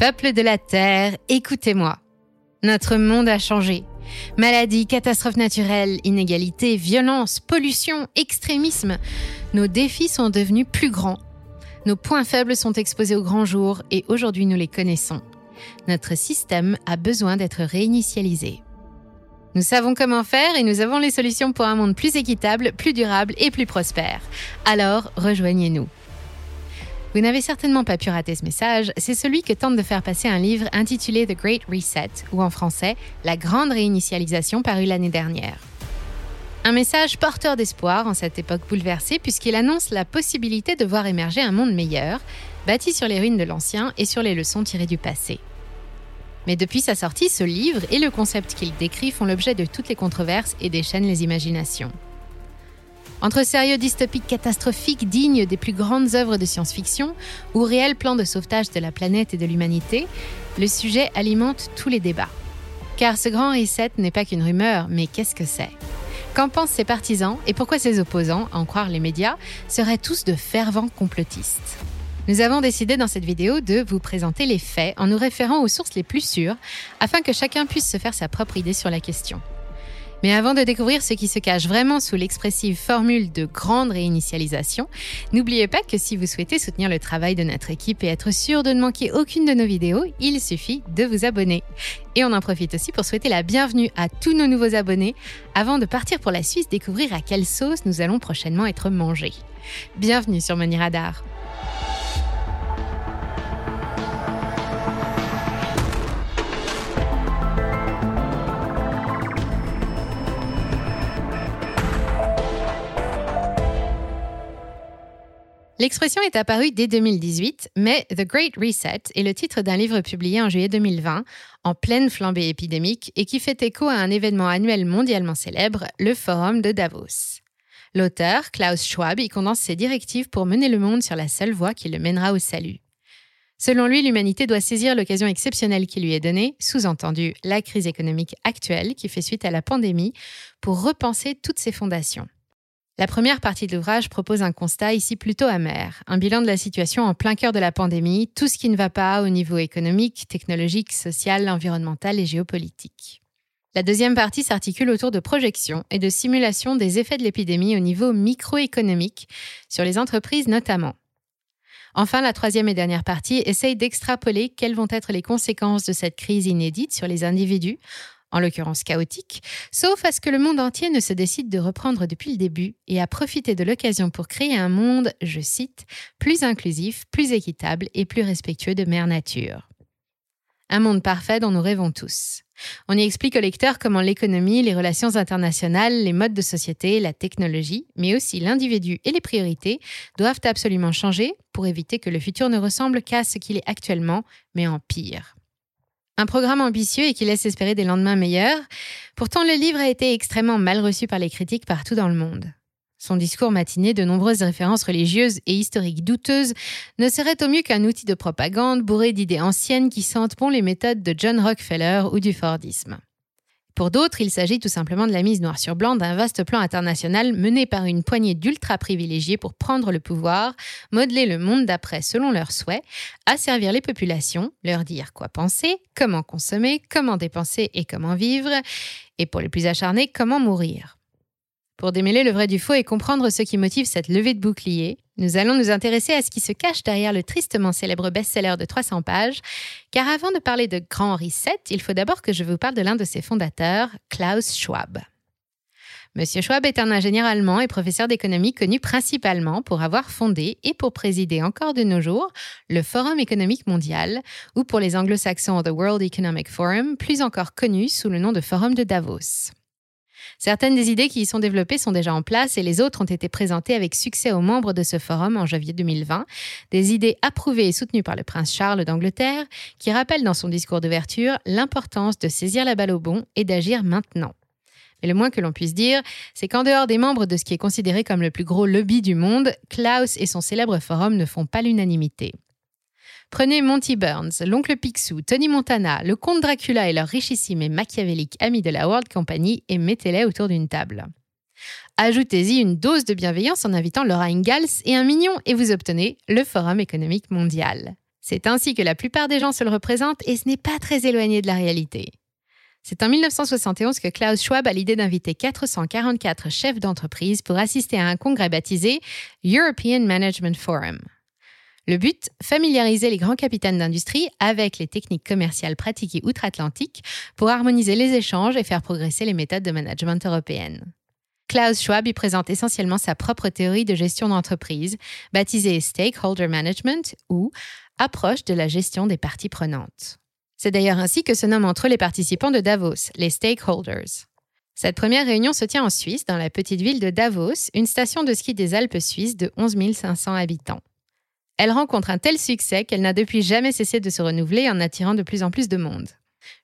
Peuple de la Terre, écoutez-moi. Notre monde a changé. Maladies, catastrophes naturelles, inégalités, violences, pollution, extrémisme. Nos défis sont devenus plus grands. Nos points faibles sont exposés au grand jour et aujourd'hui nous les connaissons. Notre système a besoin d'être réinitialisé. Nous savons comment faire et nous avons les solutions pour un monde plus équitable, plus durable et plus prospère. Alors, rejoignez-nous. Vous n'avez certainement pas pu rater ce message, c'est celui que tente de faire passer un livre intitulé The Great Reset, ou en français, La Grande Réinitialisation paru l'année dernière. Un message porteur d'espoir en cette époque bouleversée puisqu'il annonce la possibilité de voir émerger un monde meilleur, bâti sur les ruines de l'ancien et sur les leçons tirées du passé. Mais depuis sa sortie, ce livre et le concept qu'il décrit font l'objet de toutes les controverses et déchaînent les imaginations. Entre sérieux dystopiques catastrophiques dignes des plus grandes œuvres de science-fiction ou réels plans de sauvetage de la planète et de l'humanité, le sujet alimente tous les débats. Car ce grand reset n'est pas qu'une rumeur, mais qu'est-ce que c'est? Qu'en pensent ses partisans et pourquoi ses opposants, en croire les médias, seraient tous de fervents complotistes? Nous avons décidé dans cette vidéo de vous présenter les faits en nous référant aux sources les plus sûres afin que chacun puisse se faire sa propre idée sur la question. Mais avant de découvrir ce qui se cache vraiment sous l'expressive formule de grande réinitialisation, n'oubliez pas que si vous souhaitez soutenir le travail de notre équipe et être sûr de ne manquer aucune de nos vidéos, il suffit de vous abonner. Et on en profite aussi pour souhaiter la bienvenue à tous nos nouveaux abonnés avant de partir pour la Suisse découvrir à quelle sauce nous allons prochainement être mangés. Bienvenue sur Money Radar. L'expression est apparue dès 2018, mais The Great Reset est le titre d'un livre publié en juillet 2020, en pleine flambée épidémique, et qui fait écho à un événement annuel mondialement célèbre, le Forum de Davos. L'auteur, Klaus Schwab, y condense ses directives pour mener le monde sur la seule voie qui le mènera au salut. Selon lui, l'humanité doit saisir l'occasion exceptionnelle qui lui est donnée, sous-entendu la crise économique actuelle qui fait suite à la pandémie, pour repenser toutes ses fondations. La première partie de l'ouvrage propose un constat ici plutôt amer, un bilan de la situation en plein cœur de la pandémie, tout ce qui ne va pas au niveau économique, technologique, social, environnemental et géopolitique. La deuxième partie s'articule autour de projections et de simulations des effets de l'épidémie au niveau microéconomique, sur les entreprises notamment. Enfin, la troisième et dernière partie essaye d'extrapoler quelles vont être les conséquences de cette crise inédite sur les individus, en l'occurrence chaotique, sauf à ce que le monde entier ne se décide de reprendre depuis le début et à profiter de l'occasion pour créer un monde, je cite, plus inclusif, plus équitable et plus respectueux de Mère Nature. Un monde parfait dont nous rêvons tous. On y explique au lecteur comment l'économie, les relations internationales, les modes de société, la technologie, mais aussi l'individu et les priorités doivent absolument changer pour éviter que le futur ne ressemble qu'à ce qu'il est actuellement, mais en pire. Un programme ambitieux et qui laisse espérer des lendemains meilleurs. Pourtant, le livre a été extrêmement mal reçu par les critiques partout dans le monde. Son discours matiné de nombreuses références religieuses et historiques douteuses ne serait au mieux qu'un outil de propagande bourré d'idées anciennes qui sentent bon les méthodes de John Rockefeller ou du Fordisme. Pour d'autres, il s'agit tout simplement de la mise noir sur blanc d'un vaste plan international mené par une poignée d'ultra privilégiés pour prendre le pouvoir, modeler le monde d'après selon leurs souhaits, asservir les populations, leur dire quoi penser, comment consommer, comment dépenser et comment vivre, et pour les plus acharnés, comment mourir. Pour démêler le vrai du faux et comprendre ce qui motive cette levée de bouclier, nous allons nous intéresser à ce qui se cache derrière le tristement célèbre best-seller de 300 pages, car avant de parler de Grand Reset, il faut d'abord que je vous parle de l'un de ses fondateurs, Klaus Schwab. Monsieur Schwab est un ingénieur allemand et professeur d'économie connu principalement pour avoir fondé et pour présider encore de nos jours le Forum économique mondial, ou pour les anglo-saxons The World Economic Forum, plus encore connu sous le nom de Forum de Davos. Certaines des idées qui y sont développées sont déjà en place et les autres ont été présentées avec succès aux membres de ce forum en janvier 2020. Des idées approuvées et soutenues par le prince Charles d'Angleterre, qui rappellent dans son discours d'ouverture l'importance de saisir la balle au bon et d'agir maintenant. Mais le moins que l'on puisse dire, c'est qu'en dehors des membres de ce qui est considéré comme le plus gros lobby du monde, Klaus et son célèbre forum ne font pas l'unanimité. Prenez Monty Burns, l'oncle Picsou, Tony Montana, le comte Dracula et leur richissime et machiavélique ami de la World Company et mettez-les autour d'une table. Ajoutez-y une dose de bienveillance en invitant Laura Ingalls et un mignon et vous obtenez le Forum économique mondial. C'est ainsi que la plupart des gens se le représentent et ce n'est pas très éloigné de la réalité. C'est en 1971 que Klaus Schwab a l'idée d'inviter 444 chefs d'entreprise pour assister à un congrès baptisé European Management Forum. Le but, familiariser les grands capitaines d'industrie avec les techniques commerciales pratiquées outre-Atlantique pour harmoniser les échanges et faire progresser les méthodes de management européennes. Klaus Schwab y présente essentiellement sa propre théorie de gestion d'entreprise, baptisée Stakeholder Management ou approche de la gestion des parties prenantes. C'est d'ailleurs ainsi que se nomment entre les participants de Davos, les stakeholders. Cette première réunion se tient en Suisse, dans la petite ville de Davos, une station de ski des Alpes suisses de 11 500 habitants. Elle rencontre un tel succès qu'elle n'a depuis jamais cessé de se renouveler en attirant de plus en plus de monde.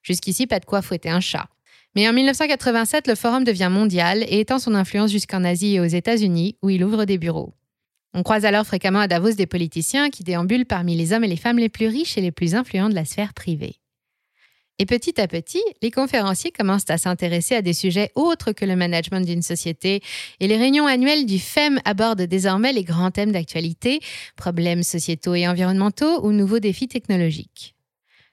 Jusqu'ici, pas de quoi fouetter un chat. Mais en 1987, le forum devient mondial et étend son influence jusqu'en Asie et aux États-Unis, où il ouvre des bureaux. On croise alors fréquemment à Davos des politiciens qui déambulent parmi les hommes et les femmes les plus riches et les plus influents de la sphère privée. Et petit à petit, les conférenciers commencent à s'intéresser à des sujets autres que le management d'une société et les réunions annuelles du FEM abordent désormais les grands thèmes d'actualité, problèmes sociétaux et environnementaux ou nouveaux défis technologiques.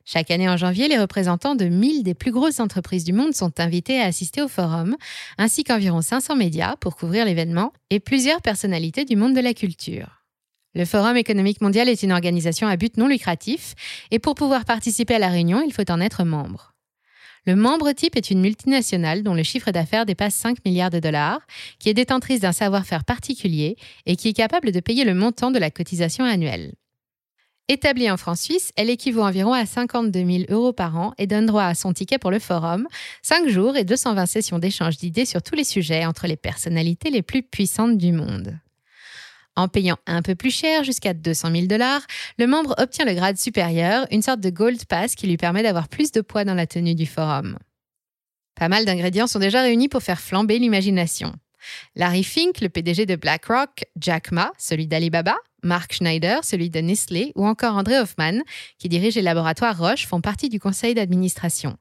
Chaque année en janvier, les représentants de 1000 des plus grosses entreprises du monde sont invités à assister au forum, ainsi qu'environ 500 médias pour couvrir l'événement et plusieurs personnalités du monde de la culture. Le Forum économique mondial est une organisation à but non lucratif et pour pouvoir participer à la réunion, il faut en être membre. Le membre type est une multinationale dont le chiffre d'affaires dépasse 5 milliards de dollars, qui est détentrice d'un savoir-faire particulier et qui est capable de payer le montant de la cotisation annuelle. Établie en France-Suisse, elle équivaut environ à 52 000 euros par an et donne droit à son ticket pour le forum, 5 jours et 220 sessions d'échange d'idées sur tous les sujets entre les personnalités les plus puissantes du monde. En payant un peu plus cher, jusqu'à 200 000 dollars, le membre obtient le grade supérieur, une sorte de Gold Pass qui lui permet d'avoir plus de poids dans la tenue du forum. Pas mal d'ingrédients sont déjà réunis pour faire flamber l'imagination. Larry Fink, le PDG de BlackRock, Jack Ma, celui d'Alibaba, Mark Schneider, celui de Nestlé, ou encore André Hoffman, qui dirige les laboratoires Roche, font partie du conseil d'administration.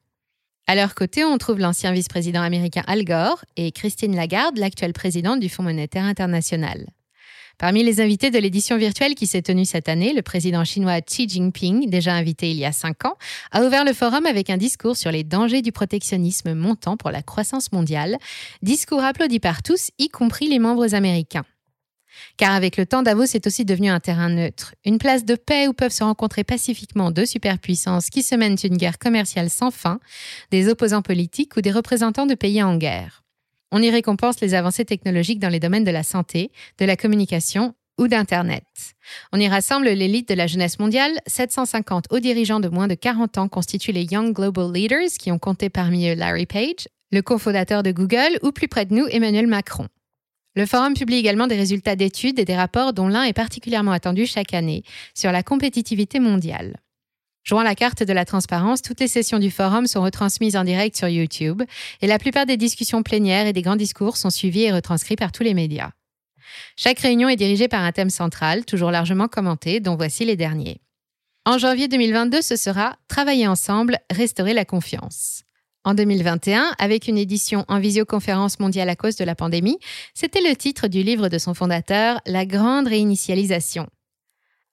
À leur côté, on trouve l'ancien vice-président américain Al Gore et Christine Lagarde, l'actuelle présidente du Fonds monétaire international. Parmi les invités de l'édition virtuelle qui s'est tenue cette année, le président chinois Xi Jinping, déjà invité il y a cinq ans, a ouvert le forum avec un discours sur les dangers du protectionnisme montant pour la croissance mondiale, discours applaudi par tous, y compris les membres américains. Car avec le temps, Davos est aussi devenu un terrain neutre, une place de paix où peuvent se rencontrer pacifiquement deux superpuissances qui se mènent une guerre commerciale sans fin, des opposants politiques ou des représentants de pays en guerre. On y récompense les avancées technologiques dans les domaines de la santé, de la communication ou d'Internet. On y rassemble l'élite de la jeunesse mondiale. 750 hauts dirigeants de moins de 40 ans constituent les Young Global Leaders qui ont compté parmi eux Larry Page, le cofondateur de Google, ou plus près de nous, Emmanuel Macron. Le forum publie également des résultats d'études et des rapports dont l'un est particulièrement attendu chaque année sur la compétitivité mondiale. Jouant la carte de la transparence, toutes les sessions du forum sont retransmises en direct sur YouTube et la plupart des discussions plénières et des grands discours sont suivis et retranscrits par tous les médias. Chaque réunion est dirigée par un thème central, toujours largement commenté, dont voici les derniers. En janvier 2022, ce sera Travailler ensemble, restaurer la confiance. En 2021, avec une édition en visioconférence mondiale à cause de la pandémie, c'était le titre du livre de son fondateur, La grande réinitialisation,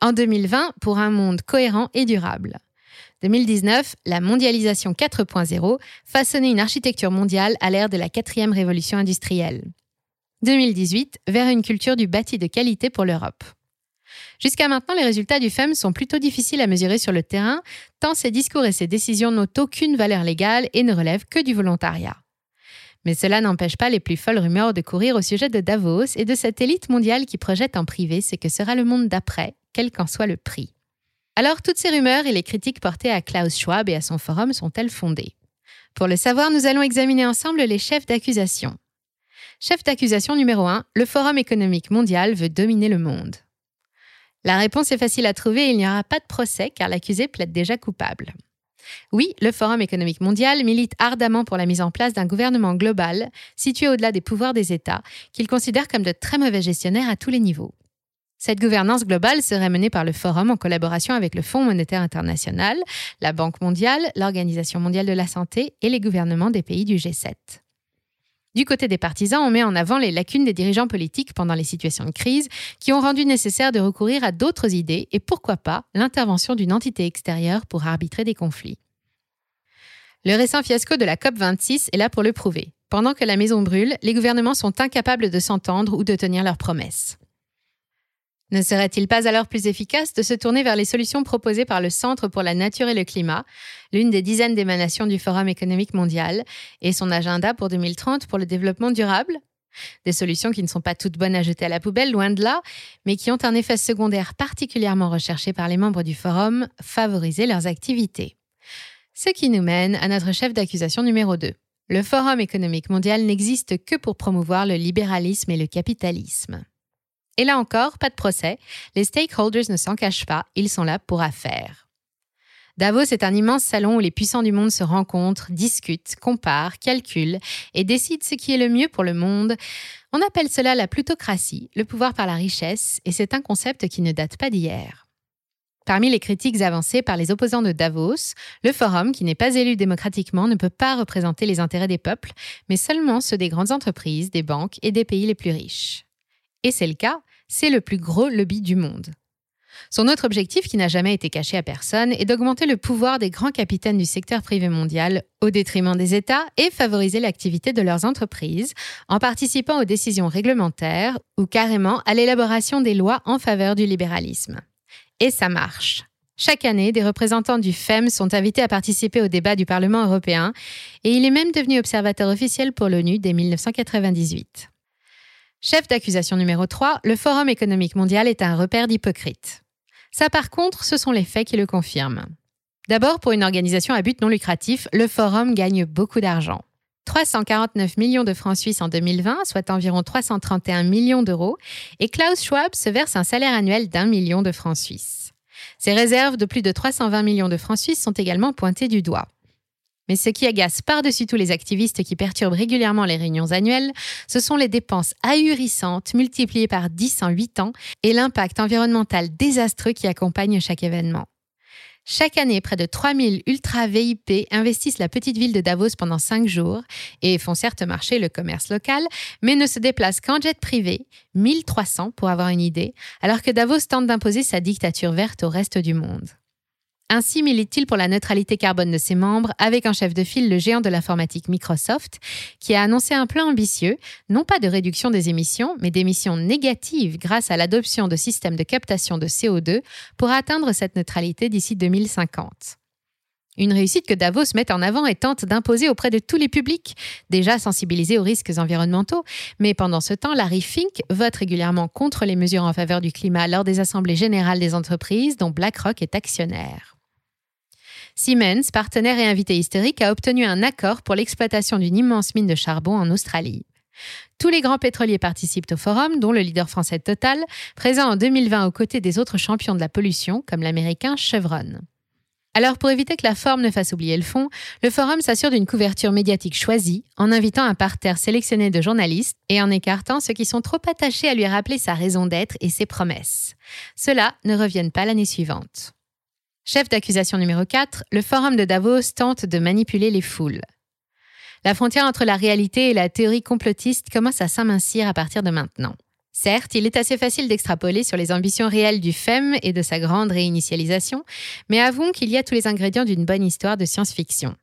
en 2020, pour un monde cohérent et durable. 2019, la mondialisation 4.0 façonnait une architecture mondiale à l'ère de la quatrième révolution industrielle. 2018, vers une culture du bâti de qualité pour l'Europe. Jusqu'à maintenant, les résultats du FEM sont plutôt difficiles à mesurer sur le terrain, tant ses discours et ses décisions n'ont aucune valeur légale et ne relèvent que du volontariat. Mais cela n'empêche pas les plus folles rumeurs de courir au sujet de Davos et de cette élite mondiale qui projette en privé ce que sera le monde d'après, quel qu'en soit le prix. Alors, toutes ces rumeurs et les critiques portées à Klaus Schwab et à son forum sont-elles fondées? Pour le savoir, nous allons examiner ensemble les chefs d'accusation. Chef d'accusation numéro 1, le Forum économique mondial veut dominer le monde. La réponse est facile à trouver il n'y aura pas de procès car l'accusé plaide déjà coupable. Oui, le Forum économique mondial milite ardemment pour la mise en place d'un gouvernement global situé au-delà des pouvoirs des États, qu'il considère comme de très mauvais gestionnaires à tous les niveaux. Cette gouvernance globale serait menée par le Forum en collaboration avec le Fonds monétaire international, la Banque mondiale, l'Organisation mondiale de la santé et les gouvernements des pays du G7. Du côté des partisans, on met en avant les lacunes des dirigeants politiques pendant les situations de crise qui ont rendu nécessaire de recourir à d'autres idées et pourquoi pas l'intervention d'une entité extérieure pour arbitrer des conflits. Le récent fiasco de la COP26 est là pour le prouver. Pendant que la maison brûle, les gouvernements sont incapables de s'entendre ou de tenir leurs promesses. Ne serait-il pas alors plus efficace de se tourner vers les solutions proposées par le Centre pour la nature et le climat, l'une des dizaines d'émanations du Forum économique mondial, et son agenda pour 2030 pour le développement durable? Des solutions qui ne sont pas toutes bonnes à jeter à la poubelle, loin de là, mais qui ont un effet secondaire particulièrement recherché par les membres du Forum, favoriser leurs activités. Ce qui nous mène à notre chef d'accusation numéro 2. Le Forum économique mondial n'existe que pour promouvoir le libéralisme et le capitalisme. Et là encore, pas de procès. Les stakeholders ne s'en cachent pas, ils sont là pour affaires. Davos est un immense salon où les puissants du monde se rencontrent, discutent, comparent, calculent et décident ce qui est le mieux pour le monde. On appelle cela la plutocratie, le pouvoir par la richesse, et c'est un concept qui ne date pas d'hier. Parmi les critiques avancées par les opposants de Davos, le forum, qui n'est pas élu démocratiquement, ne peut pas représenter les intérêts des peuples, mais seulement ceux des grandes entreprises, des banques et des pays les plus riches. Et c'est le cas, c'est le plus gros lobby du monde. Son autre objectif, qui n'a jamais été caché à personne, est d'augmenter le pouvoir des grands capitaines du secteur privé mondial au détriment des États et favoriser l'activité de leurs entreprises en participant aux décisions réglementaires ou carrément à l'élaboration des lois en faveur du libéralisme. Et ça marche. Chaque année, des représentants du FEM sont invités à participer au débat du Parlement européen et il est même devenu observateur officiel pour l'ONU dès 1998. Chef d'accusation numéro 3, le Forum économique mondial est un repère d'hypocrites. Ça par contre, ce sont les faits qui le confirment. D'abord, pour une organisation à but non lucratif, le Forum gagne beaucoup d'argent. 349 millions de francs suisses en 2020, soit environ 331 millions d'euros, et Klaus Schwab se verse un salaire annuel d'un million de francs suisses. Ses réserves de plus de 320 millions de francs suisses sont également pointées du doigt. Mais ce qui agace par-dessus tous les activistes qui perturbent régulièrement les réunions annuelles, ce sont les dépenses ahurissantes multipliées par 10 en 8 ans et l'impact environnemental désastreux qui accompagne chaque événement. Chaque année, près de 3000 ultra VIP investissent la petite ville de Davos pendant 5 jours et font certes marcher le commerce local, mais ne se déplacent qu'en jet privé, 1300 pour avoir une idée, alors que Davos tente d'imposer sa dictature verte au reste du monde. Ainsi milite-t-il pour la neutralité carbone de ses membres, avec en chef de file le géant de l'informatique Microsoft, qui a annoncé un plan ambitieux, non pas de réduction des émissions, mais d'émissions négatives grâce à l'adoption de systèmes de captation de CO2 pour atteindre cette neutralité d'ici 2050. Une réussite que Davos met en avant et tente d'imposer auprès de tous les publics, déjà sensibilisés aux risques environnementaux. Mais pendant ce temps, Larry Fink vote régulièrement contre les mesures en faveur du climat lors des assemblées générales des entreprises dont BlackRock est actionnaire. Siemens, partenaire et invité historique, a obtenu un accord pour l'exploitation d'une immense mine de charbon en Australie. Tous les grands pétroliers participent au forum, dont le leader français Total, présent en 2020 aux côtés des autres champions de la pollution, comme l'américain Chevron. Alors pour éviter que la forme ne fasse oublier le fond, le forum s'assure d'une couverture médiatique choisie en invitant un parterre sélectionné de journalistes et en écartant ceux qui sont trop attachés à lui rappeler sa raison d'être et ses promesses. Ceux-là ne reviennent pas l'année suivante. Chef d'accusation numéro 4, le Forum de Davos tente de manipuler les foules. La frontière entre la réalité et la théorie complotiste commence à s'amincir à partir de maintenant. Certes, il est assez facile d'extrapoler sur les ambitions réelles du FEM et de sa grande réinitialisation, mais avouons qu'il y a tous les ingrédients d'une bonne histoire de science-fiction.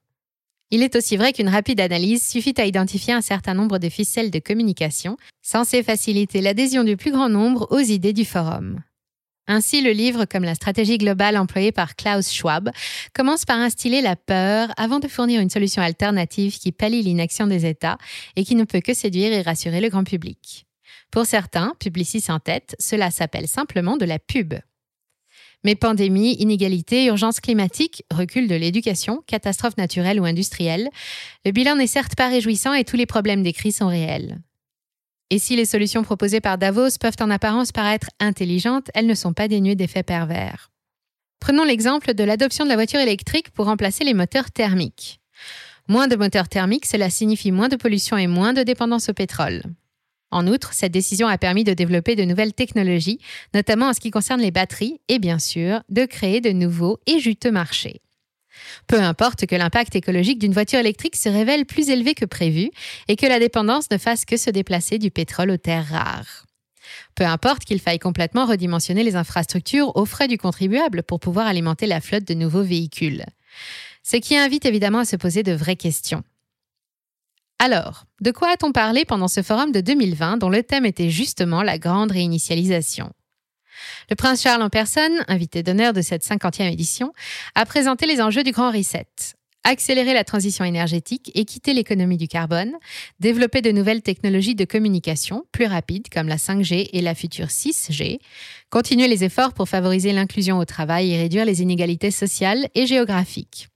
Il est aussi vrai qu'une rapide analyse suffit à identifier un certain nombre de ficelles de communication, censées faciliter l'adhésion du plus grand nombre aux idées du forum. Ainsi, le livre, comme la stratégie globale employée par Klaus Schwab, commence par instiller la peur avant de fournir une solution alternative qui pallie l'inaction des États et qui ne peut que séduire et rassurer le grand public. Pour certains, Publicis en tête, cela s'appelle simplement de la pub. Mais pandémie, inégalité, urgence climatique, recul de l'éducation, catastrophe naturelle ou industrielle, le bilan n'est certes pas réjouissant et tous les problèmes décrits sont réels. Et si les solutions proposées par Davos peuvent en apparence paraître intelligentes, elles ne sont pas dénuées d'effets pervers. Prenons l'exemple de l'adoption de la voiture électrique pour remplacer les moteurs thermiques. Moins de moteurs thermiques, cela signifie moins de pollution et moins de dépendance au pétrole. En outre, cette décision a permis de développer de nouvelles technologies, notamment en ce qui concerne les batteries, et bien sûr, de créer de nouveaux et juteux marchés. Peu importe que l'impact écologique d'une voiture électrique se révèle plus élevé que prévu et que la dépendance ne fasse que se déplacer du pétrole aux terres rares. Peu importe qu'il faille complètement redimensionner les infrastructures aux frais du contribuable pour pouvoir alimenter la flotte de nouveaux véhicules. Ce qui invite évidemment à se poser de vraies questions. Alors, de quoi a-t-on parlé pendant ce forum de 2020 dont le thème était justement la grande réinitialisation? Le prince Charles en personne, invité d'honneur de cette 50e édition, a présenté les enjeux du Grand Reset. Accélérer la transition énergétique et quitter l'économie du carbone, développer de nouvelles technologies de communication plus rapides comme la 5G et la future 6G, continuer les efforts pour favoriser l'inclusion au travail et réduire les inégalités sociales et géographiques.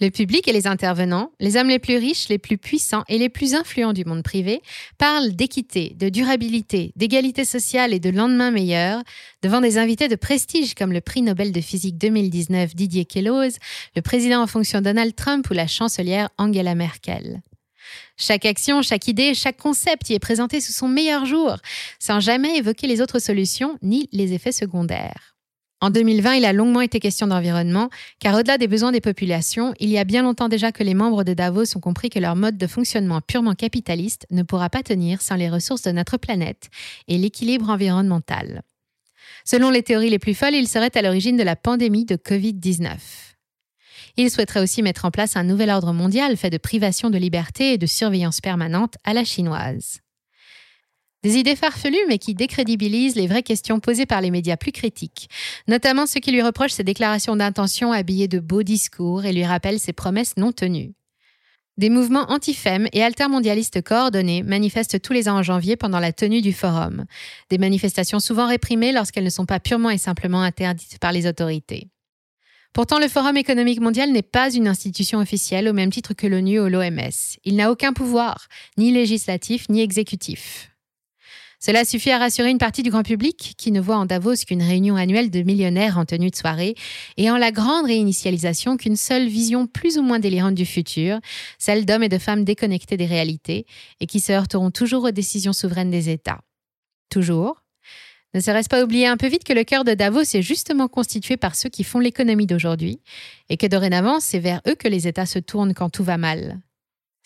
Le public et les intervenants, les hommes les plus riches, les plus puissants et les plus influents du monde privé, parlent d'équité, de durabilité, d'égalité sociale et de lendemain meilleur devant des invités de prestige comme le prix Nobel de physique 2019 Didier Queloz, le président en fonction Donald Trump ou la chancelière Angela Merkel. Chaque action, chaque idée, chaque concept y est présenté sous son meilleur jour, sans jamais évoquer les autres solutions ni les effets secondaires. En 2020, il a longuement été question d'environnement, car au-delà des besoins des populations, il y a bien longtemps déjà que les membres de Davos ont compris que leur mode de fonctionnement purement capitaliste ne pourra pas tenir sans les ressources de notre planète et l'équilibre environnemental. Selon les théories les plus folles, il serait à l'origine de la pandémie de Covid-19. Il souhaiterait aussi mettre en place un nouvel ordre mondial fait de privation de liberté et de surveillance permanente à la chinoise. Des idées farfelues mais qui décrédibilisent les vraies questions posées par les médias plus critiques, notamment ceux qui lui reprochent ses déclarations d'intention habillées de beaux discours et lui rappellent ses promesses non tenues. Des mouvements anti-FEM et altermondialistes coordonnés manifestent tous les ans en janvier pendant la tenue du forum. Des manifestations souvent réprimées lorsqu'elles ne sont pas purement et simplement interdites par les autorités. Pourtant, le Forum économique mondial n'est pas une institution officielle au même titre que l'ONU ou l'OMS. Il n'a aucun pouvoir, ni législatif ni exécutif. Cela suffit à rassurer une partie du grand public qui ne voit en Davos qu'une réunion annuelle de millionnaires en tenue de soirée et en la grande réinitialisation qu'une seule vision plus ou moins délirante du futur, celle d'hommes et de femmes déconnectés des réalités et qui se heurteront toujours aux décisions souveraines des États. Toujours ne serait-ce pas oublier un peu vite que le cœur de Davos est justement constitué par ceux qui font l'économie d'aujourd'hui et que dorénavant c'est vers eux que les États se tournent quand tout va mal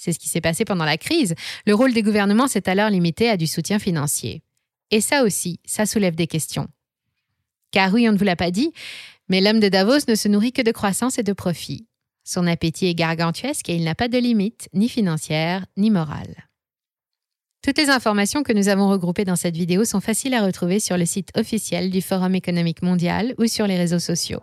c'est ce qui s'est passé pendant la crise. Le rôle des gouvernements s'est alors limité à du soutien financier. Et ça aussi, ça soulève des questions. Car oui, on ne vous l'a pas dit, mais l'homme de Davos ne se nourrit que de croissance et de profit. Son appétit est gargantuesque et il n'a pas de limite, ni financière, ni morale. Toutes les informations que nous avons regroupées dans cette vidéo sont faciles à retrouver sur le site officiel du Forum économique mondial ou sur les réseaux sociaux.